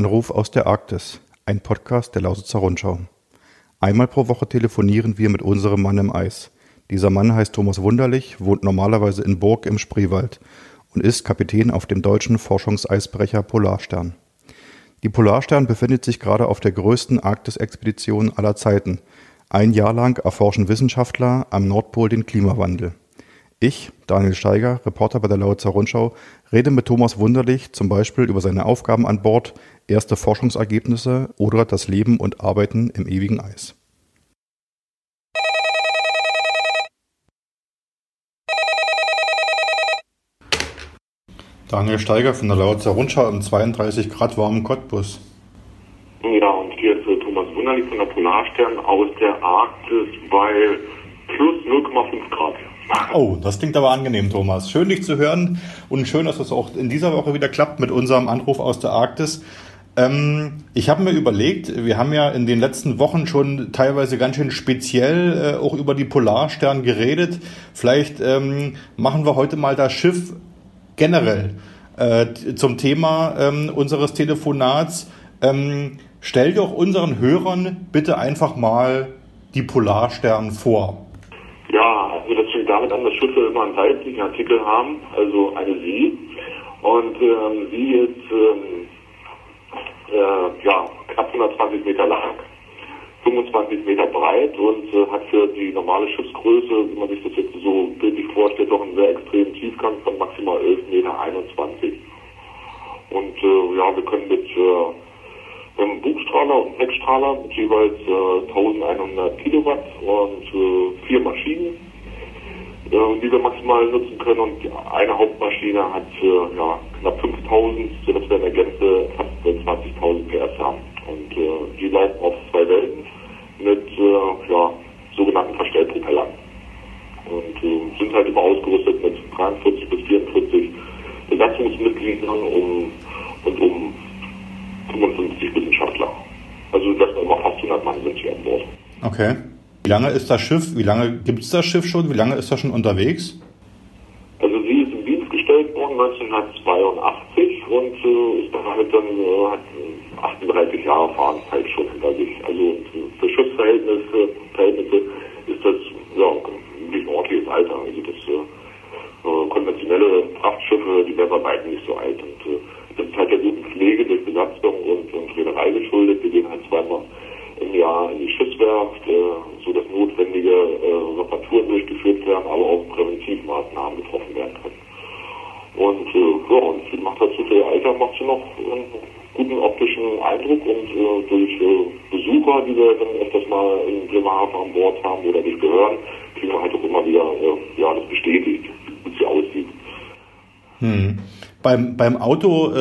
Anruf aus der Arktis, ein Podcast der Lausitzer Rundschau. Einmal pro Woche telefonieren wir mit unserem Mann im Eis. Dieser Mann heißt Thomas Wunderlich, wohnt normalerweise in Burg im Spreewald und ist Kapitän auf dem deutschen Forschungseisbrecher Polarstern. Die Polarstern befindet sich gerade auf der größten Arktis-Expedition aller Zeiten. Ein Jahr lang erforschen Wissenschaftler am Nordpol den Klimawandel. Ich, Daniel Steiger, Reporter bei der Lausitzer Rundschau, rede mit Thomas Wunderlich zum Beispiel über seine Aufgaben an Bord, erste Forschungsergebnisse oder das Leben und Arbeiten im ewigen Eis. Daniel Steiger von der Lausitzer Rundschau im 32 Grad warmen Cottbus. Ja, und hier ist Thomas Wunderlich von der Polarstern aus der Arktis bei plus 0,5 Grad. Oh, das klingt aber angenehm, Thomas. Schön, dich zu hören und schön, dass es auch in dieser Woche wieder klappt mit unserem Anruf aus der Arktis. Ähm, ich habe mir überlegt, wir haben ja in den letzten Wochen schon teilweise ganz schön speziell äh, auch über die Polarstern geredet. Vielleicht ähm, machen wir heute mal das Schiff generell äh, zum Thema ähm, unseres Telefonats. Ähm, stell doch unseren Hörern bitte einfach mal die Polarstern vor. Ja, also das fängt damit an, dass Schiffe immer einen seitlichen Artikel haben, also eine Sie. Und ähm, Sie ist ähm, äh, ja, knapp 120 Meter lang, 25 Meter breit und äh, hat für die normale Schiffsgröße, wie man sich das jetzt so bildlich vorstellt, doch einen sehr extremen Tiefgang von maximal 11 Meter 21. Und äh, ja, wir können mit äh, einem Bugstrahler und Heckstrahler mit jeweils äh, 1100 Kilowatt und äh, vier Maschinen, äh, die wir maximal nutzen können. Und eine Hauptmaschine hat äh, ja, knapp 5000, sodass wir in der Gänze fast 20.000 PS haben. Und äh, die laufen auf zwei Welten mit äh, ja, sogenannten Verstellpropellern. Und äh, sind halt immer ausgerüstet mit 43 bis 44 Besatzungsmitgliedern um, und um 55 Wissenschaftler. Also das immer fast 100 Mann sind hier an Bord. Okay. Wie lange ist das Schiff, wie lange gibt es das Schiff schon, wie lange ist das schon unterwegs? Also sie ist in Dienst gestellt worden 1982 und äh, ist damit dann äh, hat 38 Jahre Fahrenzeit schon hinter sich. Also für Schiffsverhältnisse Verhältnisse ist das ja, ein ordentliches Alter. Also das äh, konventionelle Frachtschiffe, die werden bei weitem nicht so alt. Und äh, das halt der guten Pflege durch Besatzung und, und Reederei geschuldet. Wir gehen halt zweimal im Jahr in die Schiffswerft, äh, so dass notwendige äh, Reparaturen durchgeführt werden, aber auch Präventivmaßnahmen getroffen werden können. Und äh, ja, und sie macht dazu für ihr Alter macht sie noch einen guten optischen Eindruck und äh, durch äh, Besucher, die wir dann öfters mal Bremerhaven an Bord haben oder durch Behörden, kriegen wir halt auch immer wieder äh, ja, das bestätigt, wie gut sie aussieht. Hm. Beim, beim Auto äh,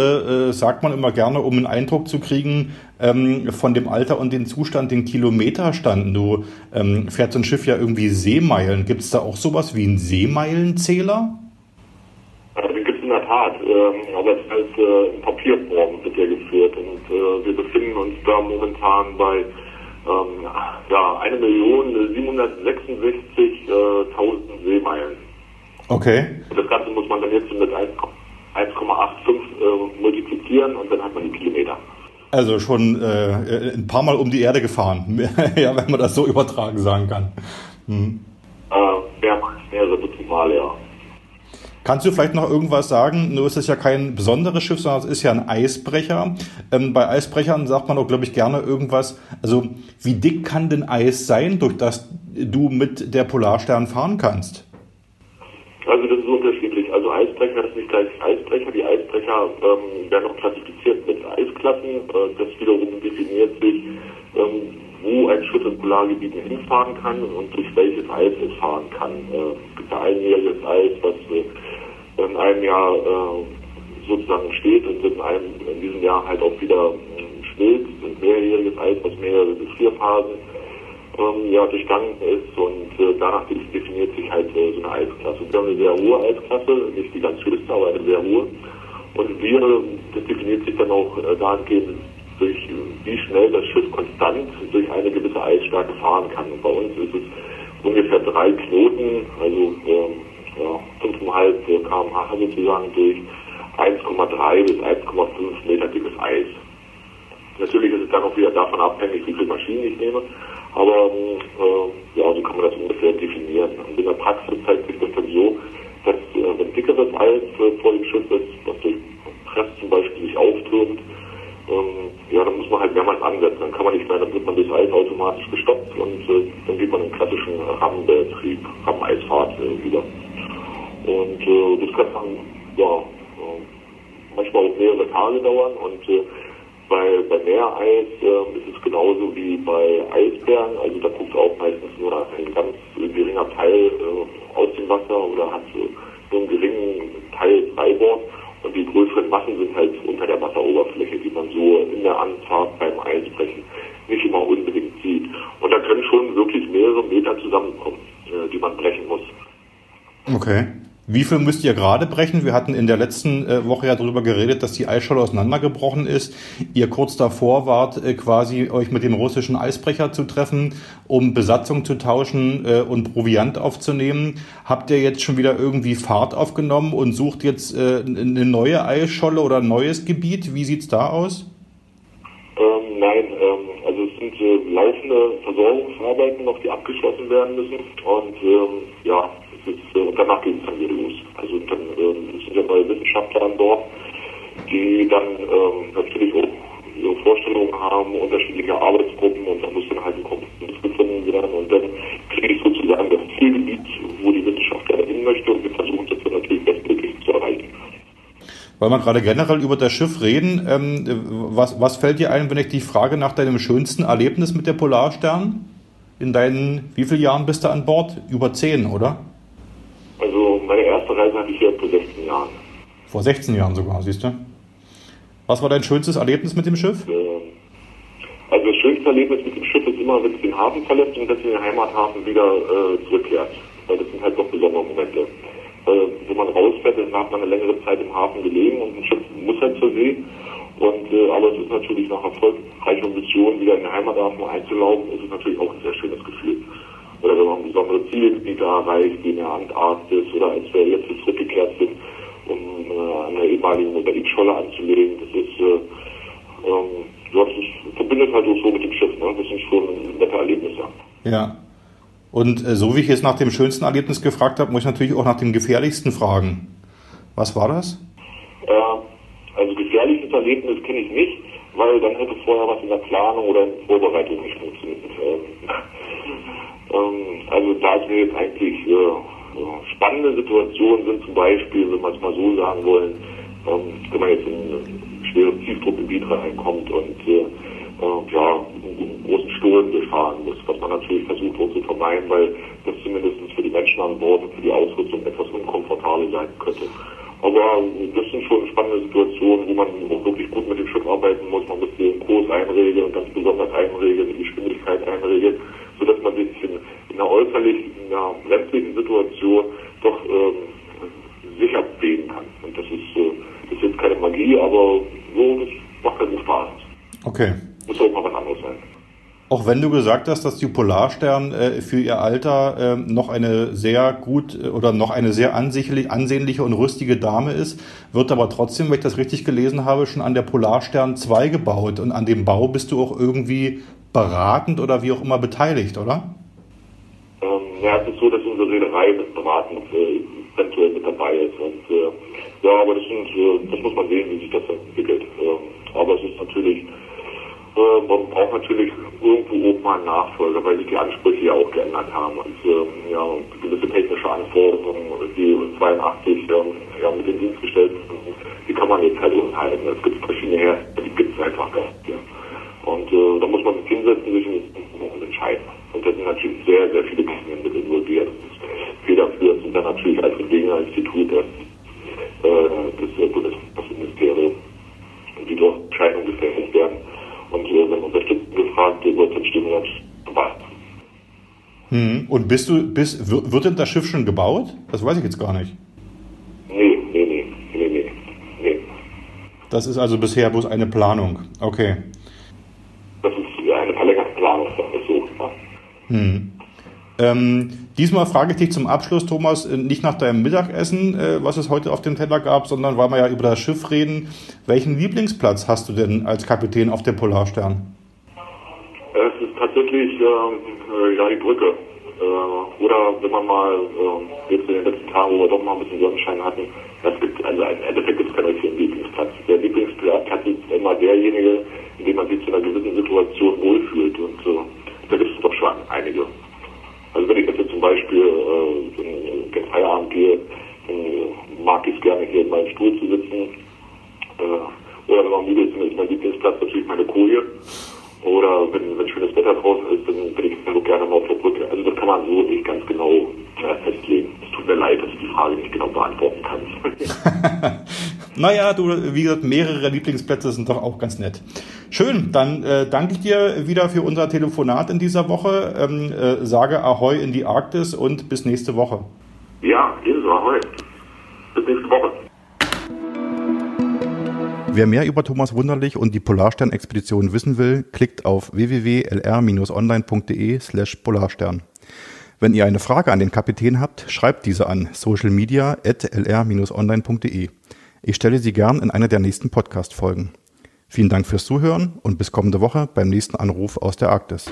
äh, sagt man immer gerne, um einen Eindruck zu kriegen ähm, von dem Alter und den Zustand, den Kilometerstand. Du ähm, fährst so ein Schiff ja irgendwie Seemeilen. Gibt es da auch sowas wie einen Seemeilenzähler? Ja, den gibt es in der Tat, ähm, aber es ist halt äh, in Papierform der geführt und äh, wir befinden uns da momentan bei ähm, ja, 1.766.000 Seemeilen. Okay. Das Ganze muss man dann jetzt mit 1,85 äh, multiplizieren und dann hat man die Kilometer. Also schon äh, ein paar Mal um die Erde gefahren, ja, wenn man das so übertragen sagen kann. Hm. Äh, mehrmals, mehrere Dutzend Male, ja. Kannst du vielleicht noch irgendwas sagen? Nur ist es ja kein besonderes Schiff, sondern es ist ja ein Eisbrecher. Ähm, bei Eisbrechern sagt man auch, glaube ich, gerne irgendwas. Also, wie dick kann denn Eis sein, durch das du mit der Polarstern fahren kannst? Also, das ist unterschiedlich. Also, Eisbrecher ist nicht gleich Eisbrecher. Die Eisbrecher ähm, werden auch klassifiziert mit Eisklassen. Äh, das wiederum definiert sich, ähm, wo ein Schiff in Polargebieten hinfahren kann und durch welches Eis es fahren kann. Äh, gibt ja einjähriges Eis, was äh, in einem Jahr äh, sozusagen steht und in, einem, in diesem Jahr halt auch wieder äh, schmilzt und mehrjähriges Eis, was mehrere Gefrierphasen ähm, ja, durchgangen ist und äh, danach definiert sich halt äh, so eine Eisklasse. Wir haben eine sehr hohe Eisklasse, nicht die ganz höchste, aber eine sehr hohe. Und wir, das definiert sich dann auch äh, dahingehend durch wie schnell das Schiff konstant durch eine gewisse Eisstärke fahren kann. Und bei uns ist es ungefähr drei Knoten, also ähm, ja, 5,5 km/h sozusagen durch 1,3 bis 1,5 Meter dickes Eis. Natürlich ist es dann auch wieder davon abhängig, wie viele Maschinen ich nehme. Aber äh, ja, so kann man das ungefähr definieren. Und in der Praxis zeigt sich das dann so, dass äh, wenn dickeres Eis äh, vor dem Schiff ist, was durch Press zum Beispiel sich auftürmt, ähm, ja, dann muss man halt mehrmals ansetzen. Dann kann man nicht mehr, dann wird man das Eis automatisch gestoppt und äh, dann geht man in klassischen Rammenbetrieb, Rammeneisfahrt äh, über. Und äh, das kann dann, ja, äh, manchmal auch mehrere Tage dauern und äh, bei, bei Meereis äh, ist es genauso wie bei Eisbären. Also da guckt auch meistens nur ein ganz geringer Teil äh, aus dem Wasser oder hat so, so einen geringen Teil Treibord. Und die größeren Massen sind halt unter der Wasseroberfläche, die man so in der Anfahrt beim Eisbrechen nicht immer unbedingt sieht. Und da können schon wirklich mehrere Meter zusammenkommen, äh, die man brechen muss. Okay. Wie viel müsst ihr gerade brechen? Wir hatten in der letzten äh, Woche ja darüber geredet, dass die Eisscholle auseinandergebrochen ist. Ihr kurz davor wart, äh, quasi euch mit dem russischen Eisbrecher zu treffen, um Besatzung zu tauschen äh, und Proviant aufzunehmen. Habt ihr jetzt schon wieder irgendwie Fahrt aufgenommen und sucht jetzt eine neue Eisscholle oder ein neues Gebiet? Wie sieht's da aus? Ähm, nein, ähm, es sind äh, laufende Versorgungsarbeiten noch, die abgeschlossen werden müssen. Und ähm, ja, ist, und danach ging es dann wieder los. Also dann ähm, sind ja neue Wissenschaftler an Bord, die dann ähm, natürlich auch ihre Vorstellungen haben, unterschiedliche Arbeitsgruppen und dann muss dann halt ein Kompromiss gefunden werden und dann kriege ich sozusagen das Zielgebiet, wo die Wissenschaftler hin möchte und wir versuchen das dann natürlich bestmöglich zu erreichen. Weil wir gerade generell über das Schiff reden, ähm, was, was fällt dir ein, wenn ich die Frage nach deinem schönsten Erlebnis mit der Polarstern? In deinen, wie vielen Jahren bist du an Bord? Über zehn, oder? Also meine erste Reise hatte ich hier vor 16 Jahren. Vor 16 Jahren sogar, siehst du? Was war dein schönstes Erlebnis mit dem Schiff? Ähm, also das schönste Erlebnis mit dem Schiff ist immer, wenn es den Hafen verlässt und dass es in den Heimathafen wieder äh, zurückkehrt. Weil das sind halt doch besondere Momente. Äh, wenn man rausfährt, dann hat man eine längere Zeit im Hafen gelegen und ein Schiff muss halt zur See. Und, äh, aber es ist natürlich nach erfolgreicher Mission wieder in den Heimathafen einzulaufen, ist es natürlich auch ein sehr schönes Gefühl oder wenn man besondere Zielgebiete erreicht, wie in der Antarktis oder als wir jetzt zurückgekehrt sind, um äh, an der ehemaligen Mosaikscholle anzulegen. Das ist, äh, ähm, das ist, verbindet halt auch so mit dem Schiff. Ne? Das sind schon nette Erlebnisse. Ja. Und äh, so wie ich jetzt nach dem schönsten Erlebnis gefragt habe, muss ich natürlich auch nach dem gefährlichsten fragen. Was war das? Äh, also gefährlichstes Erlebnis kenne ich nicht, weil dann hätte vorher was in der Planung oder in der Vorbereitung nicht funktioniert. Ähm, ähm, also da es mir jetzt eigentlich äh, spannende Situationen sind, zum Beispiel, wenn wir es mal so sagen wollen, ähm, wenn man jetzt in ein schweres Tiefdruckgebiet reinkommt und äh, ja, Sturm befahren muss, was man natürlich versucht auch zu vermeiden, weil das zumindest für die Menschen an Bord und für die Ausrüstung etwas unkomfortabel sein könnte. Aber das sind schon spannende Situationen, wo man wirklich gut mit dem Schiff arbeiten muss. Man muss den Kurs einregeln und ganz besonders einregeln, die Geschwindigkeit einregeln sodass man sich in, in einer äußerlich, in einer brenzlichen Situation doch ähm, sicher bewegen kann. Und das ist, äh, das ist jetzt keine Magie, aber so, das macht halt Spaß. Okay. Muss auch mal was anderes sein. Auch wenn du gesagt hast, dass die Polarstern äh, für ihr Alter äh, noch eine sehr gut äh, oder noch eine sehr ansehnliche und rüstige Dame ist, wird aber trotzdem, wenn ich das richtig gelesen habe, schon an der Polarstern 2 gebaut. Und an dem Bau bist du auch irgendwie beratend oder wie auch immer beteiligt, oder? Ähm, ja, es ist so, dass unsere Reederei beratend äh, eventuell mit dabei ist. Und äh, ja, aber das, sind, äh, das muss man sehen, wie sich das entwickelt. Ähm, aber es ist natürlich, äh, man braucht natürlich irgendwo auch mal einen Nachfolger, weil sich die Ansprüche ja auch geändert haben. Und ähm, ja, gewisse technische Anforderungen, die 82 ähm, ja, mit den Dienst gestellt sind, die kann man jetzt halt unhalten. Es gibt verschiedene Hersteller, die gibt es einfach gar nicht. Ja. Und äh, da muss man sich hinsetzen, sich und entscheiden. Und da sind natürlich sehr, sehr viele Dinge involviert. Federführend sind dann natürlich als Dinge-Institut das, äh, das Bundesministerium, die dort Entscheidungen gefällt werden. Und äh, wenn Unterstützung gefragt wird, dann stimmen wir dabei. Hm. Und bist du, bist, wird denn das Schiff schon gebaut? Das weiß ich jetzt gar nicht. Nee, nee, nee, nee, nee, nee. Das ist also bisher bloß eine Planung. Okay. Das ist eine verlängerte Planung, das so. Hm. Ähm, Diesmal frage ich dich zum Abschluss, Thomas, äh, nicht nach deinem Mittagessen, äh, was es heute auf dem Teller gab, sondern weil wir ja über das Schiff reden. Welchen Lieblingsplatz hast du denn als Kapitän auf dem Polarstern? Es ist tatsächlich äh, ja, die Brücke. Äh, oder wenn man mal äh, jetzt in den letzten Tagen, wo wir doch mal ein bisschen Sonnenschein hatten, das gibt, also im Endeffekt gibt es keinen richtigen Lieblingsplatz. Der Lieblingsplatz ist immer derjenige, in dem man sich zu einer gewissen Situation wohlfühlt. Und äh, da gibt es doch schon einige. Also wenn ich jetzt zum Beispiel äh, in den Feierabend gehe, dann mag ich es gerne hier in meinem Stuhl zu sitzen. Äh, oder wenn man müde ist, ist mein Lieblingsplatz natürlich meine Koje. Oder wenn schönes Wetter draußen ist, dann bin ich so gerne mal auf der Brücke. Also das kann man so nicht ganz genau äh, festlegen. Es tut mir leid, dass ich die Frage nicht genau beantworten kann. naja, du, wie gesagt, mehrere Lieblingsplätze sind doch auch ganz nett. Schön, dann äh, danke ich dir wieder für unser Telefonat in dieser Woche. Ähm, äh, sage Ahoi in die Arktis und bis nächste Woche. Ja, ebenso Ahoi. Bis nächste Woche. Wer mehr über Thomas Wunderlich und die Polarstern-Expedition wissen will, klickt auf www.lr-online.de slash polarstern. Wenn ihr eine Frage an den Kapitän habt, schreibt diese an socialmedia.lr-online.de. Ich stelle sie gern in einer der nächsten Podcast-Folgen. Vielen Dank fürs Zuhören und bis kommende Woche beim nächsten Anruf aus der Arktis.